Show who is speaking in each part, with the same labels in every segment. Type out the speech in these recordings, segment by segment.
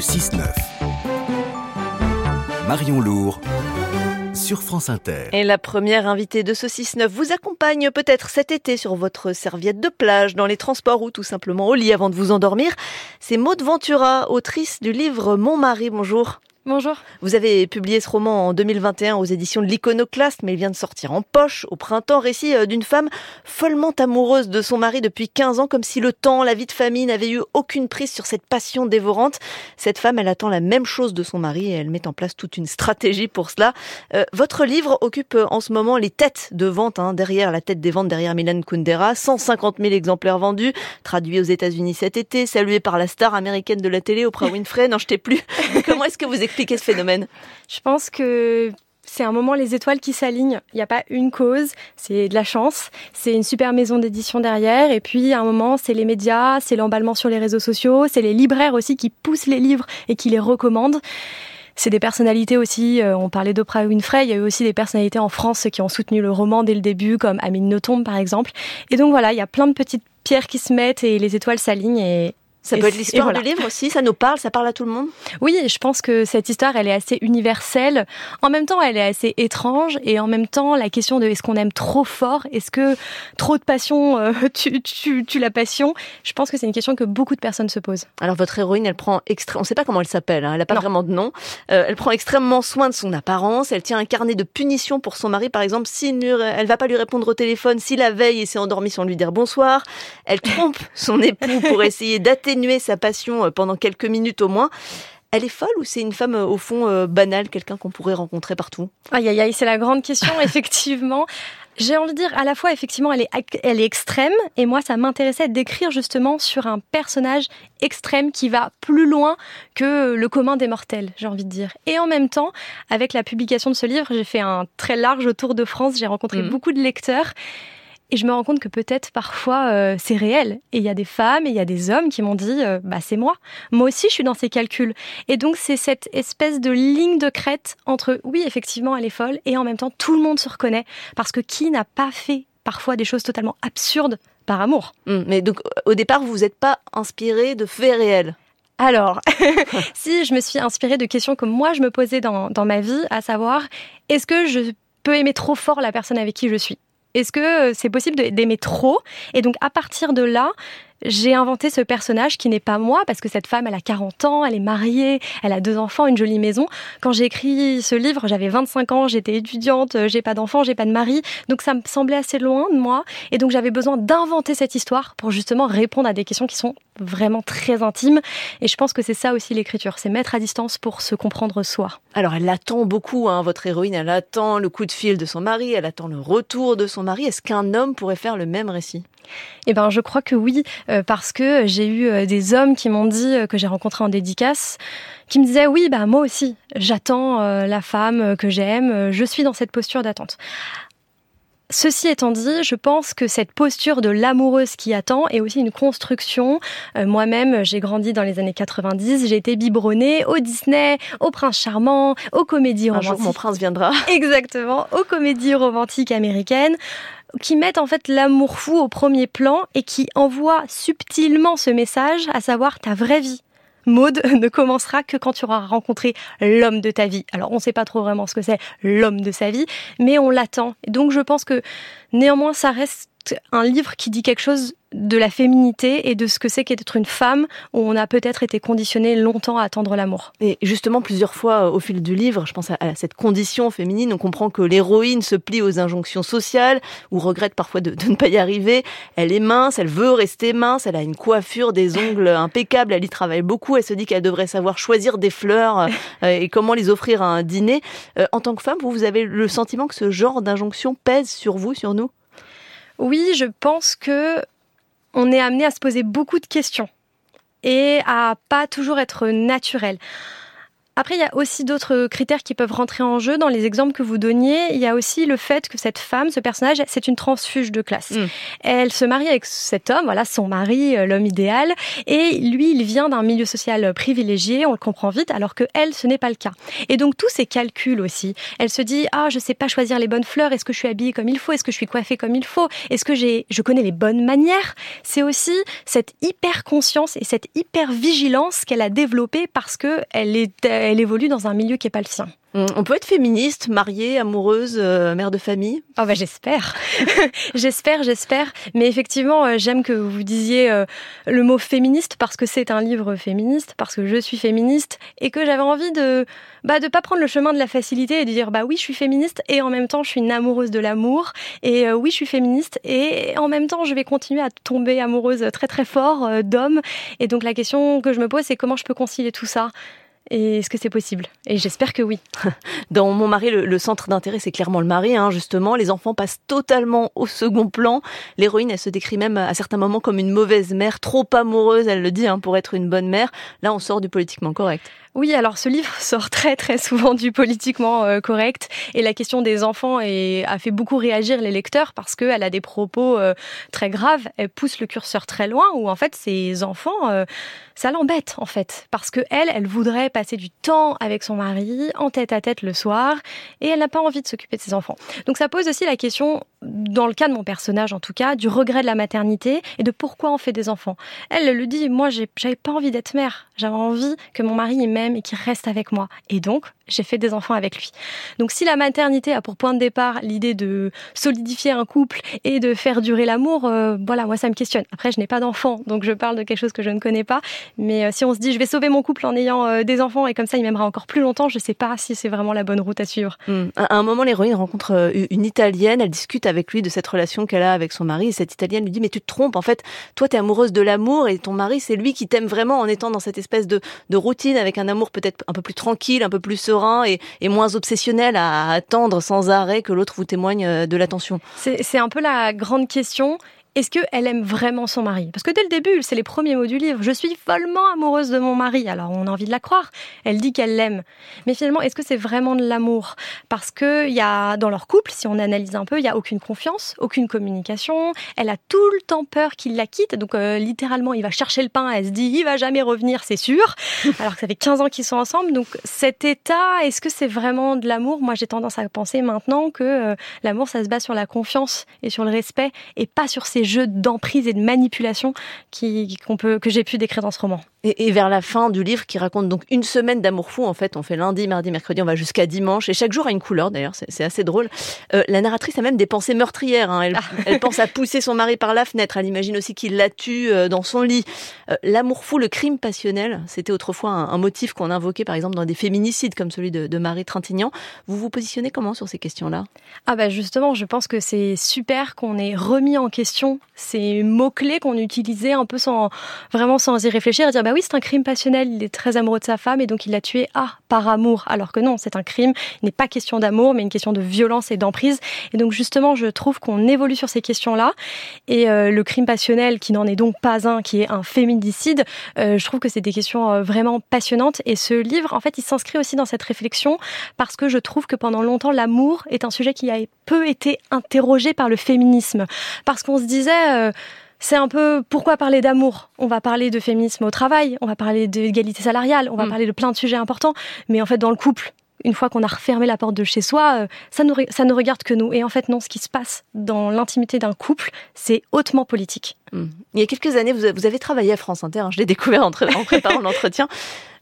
Speaker 1: 6-9. Marion Lourd sur France Inter.
Speaker 2: Et la première invitée de ce 6-9 vous accompagne peut-être cet été sur votre serviette de plage, dans les transports ou tout simplement au lit avant de vous endormir. C'est Maud Ventura, autrice du livre Mon mari. Bonjour.
Speaker 3: Bonjour.
Speaker 2: Vous avez publié ce roman en 2021 aux éditions de l'Iconoclaste, mais il vient de sortir en poche au printemps. Récit euh, d'une femme follement amoureuse de son mari depuis 15 ans, comme si le temps, la vie de famille n'avait eu aucune prise sur cette passion dévorante. Cette femme, elle attend la même chose de son mari et elle met en place toute une stratégie pour cela. Euh, votre livre occupe euh, en ce moment les têtes de vente, hein, derrière la tête des ventes, derrière Milan Kundera. 150 000 exemplaires vendus, traduits aux États-Unis cet été, salués par la star américaine de la télé, Oprah Winfrey. Non, je t'ai plus. Comment est-ce que vous expliquer ce phénomène?
Speaker 3: Je pense que c'est un moment les étoiles qui s'alignent. Il n'y a pas une cause, c'est de la chance, c'est une super maison d'édition derrière, et puis à un moment c'est les médias, c'est l'emballement sur les réseaux sociaux, c'est les libraires aussi qui poussent les livres et qui les recommandent. C'est des personnalités aussi, euh, on parlait d'Oprah Winfrey, il y a eu aussi des personnalités en France qui ont soutenu le roman dès le début, comme Amine Nothomb par exemple. Et donc voilà, il y a plein de petites pierres qui se mettent et les étoiles s'alignent
Speaker 2: ça peut être l'histoire du livre aussi, ça nous parle, ça parle à tout le monde?
Speaker 3: Oui, je pense que cette histoire, elle est assez universelle. En même temps, elle est assez étrange et en même temps, la question de est-ce qu'on aime trop fort, est-ce que trop de passion euh, tue, la passion, je pense que c'est une question que beaucoup de personnes se posent.
Speaker 2: Alors votre héroïne, elle prend extrêmement, on ne sait pas comment elle s'appelle, hein, elle n'a pas vraiment de nom, euh, elle prend extrêmement soin de son apparence, elle tient un carnet de punition pour son mari, par exemple, si elle va pas lui répondre au téléphone, si la veille il s'est endormi sans lui dire bonsoir, elle trompe son époux pour essayer sa passion euh, pendant quelques minutes au moins. Elle est folle ou c'est une femme euh, au fond euh, banale, quelqu'un qu'on pourrait rencontrer partout?
Speaker 3: Aïe aïe aïe, c'est la grande question effectivement. J'ai envie de dire à la fois effectivement elle est elle est extrême et moi ça m'intéressait d'écrire justement sur un personnage extrême qui va plus loin que le commun des mortels, j'ai envie de dire. Et en même temps, avec la publication de ce livre, j'ai fait un très large tour de France, j'ai rencontré mmh. beaucoup de lecteurs et je me rends compte que peut-être parfois euh, c'est réel. Et il y a des femmes et il y a des hommes qui m'ont dit euh, bah c'est moi. Moi aussi je suis dans ces calculs. Et donc c'est cette espèce de ligne de crête entre oui effectivement elle est folle et en même temps tout le monde se reconnaît parce que qui n'a pas fait parfois des choses totalement absurdes par amour?
Speaker 2: Hum, mais donc au départ vous n'êtes pas inspiré de faits réels?
Speaker 3: Alors, si je me suis inspirée de questions que moi je me posais dans, dans ma vie, à savoir, est-ce que je peux aimer trop fort la personne avec qui je suis? Est-ce que c'est possible d'aimer trop? Et donc à partir de là, j'ai inventé ce personnage qui n'est pas moi, parce que cette femme, elle a 40 ans, elle est mariée, elle a deux enfants, une jolie maison. Quand j'ai écrit ce livre, j'avais 25 ans, j'étais étudiante, j'ai pas d'enfant, j'ai pas de mari, donc ça me semblait assez loin de moi, et donc j'avais besoin d'inventer cette histoire pour justement répondre à des questions qui sont vraiment très intimes. Et je pense que c'est ça aussi l'écriture, c'est mettre à distance pour se comprendre soi.
Speaker 2: Alors elle attend beaucoup, hein, votre héroïne, elle attend le coup de fil de son mari, elle attend le retour de son mari. Est-ce qu'un homme pourrait faire le même récit?
Speaker 3: Eh ben, je crois que oui, euh, parce que j'ai eu euh, des hommes qui m'ont dit euh, que j'ai rencontré en dédicace, qui me disaient oui, bah moi aussi, j'attends la femme que j'aime, je suis dans cette posture d'attente. Ceci étant dit, je pense que cette posture de l'amoureuse qui attend est aussi une construction. Moi-même, j'ai grandi dans les années 90, j'ai été biberonnée au Disney, au Prince Charmant, aux comédies romantiques. Un
Speaker 2: jour, mon prince viendra.
Speaker 3: Exactement, aux comédies romantiques américaines qui mettent en fait l'amour fou au premier plan et qui envoient subtilement ce message, à savoir ta vraie vie. Ne commencera que quand tu auras rencontré l'homme de ta vie. Alors on ne sait pas trop vraiment ce que c'est l'homme de sa vie, mais on l'attend. Donc je pense que néanmoins ça reste un livre qui dit quelque chose de la féminité et de ce que c'est qu'être une femme où on a peut-être été conditionné longtemps à attendre l'amour.
Speaker 2: Et justement, plusieurs fois euh, au fil du livre, je pense à, cette condition féminine, on comprend que l'héroïne se plie aux injonctions sociales ou regrette parfois de, ne pas y arriver. Elle est mince, elle veut rester mince, elle a une coiffure, des ongles impeccables, elle y travaille beaucoup, elle se dit qu'elle devrait savoir choisir des fleurs euh, et comment les offrir à un dîner. Euh, en tant que femme, vous, vous avez le sentiment que ce genre d'injonction pèse sur vous, sur nous?
Speaker 3: Oui, je pense que on est amené à se poser beaucoup de questions et à pas toujours être naturel. Après, il y a aussi d'autres critères qui peuvent rentrer en jeu dans les exemples que vous donniez. Il y a aussi le fait que cette femme, ce personnage, c'est une transfuge de classe. Mm. Elle se marie avec cet homme, voilà, son mari, euh, l'homme idéal, et lui, il vient d'un milieu social privilégié, on le comprend vite, alors que elle, ce n'est pas le cas. Et donc tous ces calculs aussi. Elle se dit ah, je sais pas choisir les bonnes fleurs. Est-ce que je suis habillée comme il faut Est-ce que je suis coiffée comme il faut Est-ce que j'ai, je connais les bonnes manières? C'est aussi cette hyper conscience et cette hyper vigilance qu'elle a développée parce que elle est, elle évolue dans un milieu qui est pas le sien.
Speaker 2: On peut être féministe, mariée, amoureuse, euh, mère de famille?
Speaker 3: Oh bah j'espère. j'espère, j'espère. Mais effectivement, euh, j'aime que vous disiez euh, le mot féministe parce que c'est un livre féministe, parce que je suis féministe et que j'avais envie de bah de pas prendre le chemin de la facilité et de dire bah oui, je suis féministe et en même temps, je suis une amoureuse de l'amour et oui, je suis féministe et en même temps, je vais continuer à tomber amoureuse très très fort d'hommes et donc la question que je me pose c'est comment je peux concilier tout ça? Et est-ce que c'est possible? Et j'espère que oui.
Speaker 2: Dans Mon mari, le, centre d'intérêt, c'est clairement le mari, hein, justement. Les enfants passent totalement au second plan. L'héroïne, elle se décrit même à certains moments comme une mauvaise mère, trop amoureuse, elle le dit, hein, pour être une bonne mère. Là, on sort du politiquement correct.
Speaker 3: Oui, alors ce livre sort très très souvent du politiquement euh, correct et la question des enfants a fait beaucoup réagir les lecteurs parce qu'elle a des propos euh, très graves, elle pousse le curseur très loin où en fait ces enfants, euh, ça l'embête en fait parce que elle, elle voudrait passer du temps avec son mari en tête à tête le soir et elle n'a pas envie de s'occuper de ses enfants. Donc ça pose aussi la question, dans le cas de mon personnage en tout cas, du regret de la maternité et de pourquoi on fait des enfants. Elle, le dit, moi j'avais pas envie d'être mère, j'avais envie que mon mari m'aime et qu'il reste avec moi. Et donc j'ai fait des enfants avec lui. Donc si la maternité a pour point de départ l'idée de solidifier un couple et de faire durer l'amour, euh, voilà, moi ça me questionne. Après, je n'ai pas d'enfants, donc je parle de quelque chose que je ne connais pas. Mais euh, si on se dit je vais sauver mon couple en ayant euh, des enfants et comme ça il m'aimera encore plus longtemps, je ne sais pas si c'est vraiment la bonne route à suivre.
Speaker 2: Hmm. À un moment, l'héroïne rencontre une Italienne, elle discute avec lui de cette relation qu'elle a avec son mari et cette Italienne lui dit mais tu te trompes, en fait, toi tu es amoureuse de l'amour et ton mari c'est lui qui t'aime vraiment en étant dans cette espèce de, routine avec un amour peut-être un peu plus tranquille, un peu plus serein et, moins obsessionnel à attendre sans arrêt que l'autre vous témoigne euh, de l'attention.
Speaker 3: C'est un peu la grande question est-ce qu'elle aime vraiment son mari? Parce que dès le début, c'est les premiers mots du livre. Je suis follement amoureuse de mon mari. Alors on a envie de la croire. Elle dit qu'elle l'aime. Mais finalement, est-ce que c'est vraiment de l'amour? Parce que y a dans leur couple, si on analyse un peu, il y a aucune confiance, aucune communication. Elle a tout le temps peur qu'il la quitte. Donc euh, littéralement, il va chercher le pain. Elle se dit, il va jamais revenir, c'est sûr. Alors que ça fait 15 ans qu'ils sont ensemble. Donc cet état, est-ce que c'est vraiment de l'amour? Moi, j'ai tendance à penser maintenant que euh, l'amour, ça se base sur la confiance et sur le respect et pas sur ses jeux d'emprise et de manipulation qui, qu'on peut, que j'ai pu décrire dans ce roman.
Speaker 2: Et, vers la fin du livre, qui raconte donc une semaine d'amour fou, en fait, on fait lundi, mardi, mercredi, on va jusqu'à dimanche, et chaque jour a une couleur d'ailleurs, c'est assez drôle. Euh, la narratrice a même des pensées meurtrières. Hein. Ah. Elle, pense à pousser son mari par la fenêtre. Elle imagine aussi qu'il la tue euh, dans son lit. Euh, l'amour fou, le crime passionnel, c'était autrefois un, motif qu'on invoquait par exemple dans des féminicides comme celui de, Marie Trintignant. Vous vous positionnez comment sur ces questions-là?
Speaker 3: Ah bah justement, je pense que c'est super qu'on ait remis en question ces mots clés qu'on utilisait un peu sans vraiment sans y réfléchir, et dire bah oui c'est un crime passionnel, il est très amoureux de sa femme et donc il l'a tué ah par amour, alors que non c'est un crime, il n'est pas question d'amour mais une question de violence et d'emprise. Et donc justement je trouve qu'on évolue sur ces questions-là. Et euh, le crime passionnel qui n'en est donc pas un, qui est un féminicide, euh, je trouve que c'est des questions euh, vraiment passionnantes. Et ce livre en fait il s'inscrit aussi dans cette réflexion parce que je trouve que pendant longtemps l'amour est un sujet qui a peu été interrogé par le féminisme. Parce qu'on se disait c'est un peu pourquoi parler d'amour On va parler de féminisme au travail, on va parler d'égalité salariale, on va mm. parler de plein de sujets importants, mais en fait dans le couple, une fois qu'on a refermé la porte de chez soi, euh, ça, nous, ça ne regarde que nous. Et en fait, non, ce qui se passe dans l'intimité d'un couple, c'est hautement politique.
Speaker 2: Mm. Il y a quelques années, vous avez travaillé à France Inter, hein, je l'ai découvert en, en préparant l'entretien.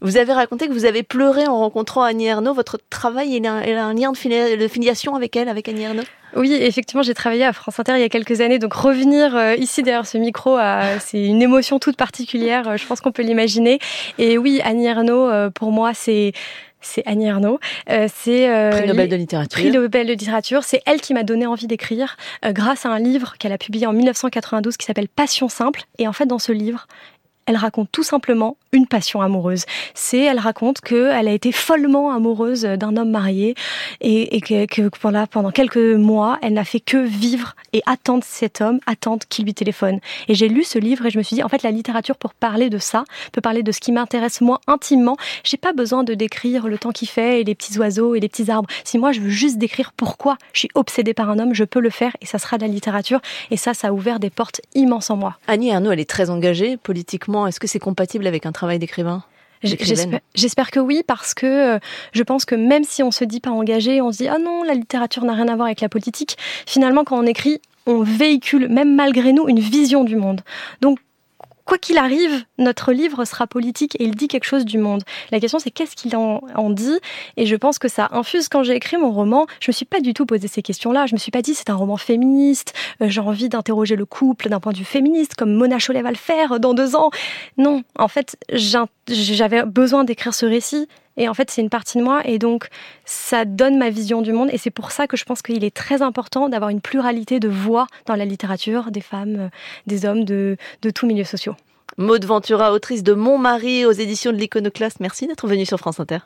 Speaker 2: Vous avez raconté que vous avez pleuré en rencontrant Annie Ernaux. Votre travail, il a, un lien de filiation avec elle, avec Annie Ernaux?
Speaker 3: Oui, effectivement, j'ai travaillé à France Inter il y a quelques années, donc revenir euh, ici derrière ce micro, euh, c'est une émotion toute particulière. Euh, je pense qu'on peut l'imaginer. Et oui, Annie Ernaux, pour moi, c'est c'est Annie Ernaux.
Speaker 2: c'est prix Nobel de littérature.
Speaker 3: Prix Nobel de littérature. C'est elle qui m'a donné envie d'écrire grâce à un livre qu'elle a publié en 1992 qui s'appelle Passion simple. Et en fait, dans ce livre, elle raconte tout simplement une passion amoureuse. C'est, elle raconte qu'elle a été follement amoureuse d'un homme marié et, que, pendant quelques mois, elle n'a fait que vivre et attendre cet homme, attendre qu'il lui téléphone. Et j'ai lu ce livre et je me suis dit, en fait, la littérature pour parler de ça, peut parler de ce qui m'intéresse moi intimement. J'ai pas besoin de décrire le temps qu'il fait et les petits oiseaux et les petits arbres. Si moi je veux juste décrire pourquoi je suis obsédée par un homme, je peux le faire et ça sera de la littérature. Et ça, ça a ouvert des portes immenses en moi.
Speaker 2: Annie Arnaud, elle est très engagée politiquement. Est-ce que c'est compatible avec un travail d'écrivain
Speaker 3: J'espère que oui, parce que euh, je pense que même si on se dit pas engagé, on se dit ah non, la littérature n'a rien à voir avec la politique. Finalement, quand on écrit, on véhicule, même malgré nous, une vision du monde. Donc quoi qu'il arrive, notre livre sera politique et il dit quelque chose du monde. La question, c'est qu'est-ce qu'il en, dit? Et je pense que ça infuse. Quand j'ai écrit mon roman, je me suis pas du tout posé ces questions-là. Je me suis pas dit c'est un roman féministe. Euh, j'ai envie d'interroger le couple d'un point de vue féministe, comme Mona Chollet va le faire dans deux ans. Non, en fait, j'avais besoin d'écrire ce récit et en fait, c'est une partie de moi. Et donc, ça donne ma vision du monde. Et c'est pour ça que je pense qu'il est très important d'avoir une pluralité de voix dans la littérature, des femmes, euh, des hommes, de, de tous milieux sociaux.
Speaker 2: Maud Ventura, autrice de Mon mari aux éditions de l'Iconoclaste. Merci d'être venue sur France Inter.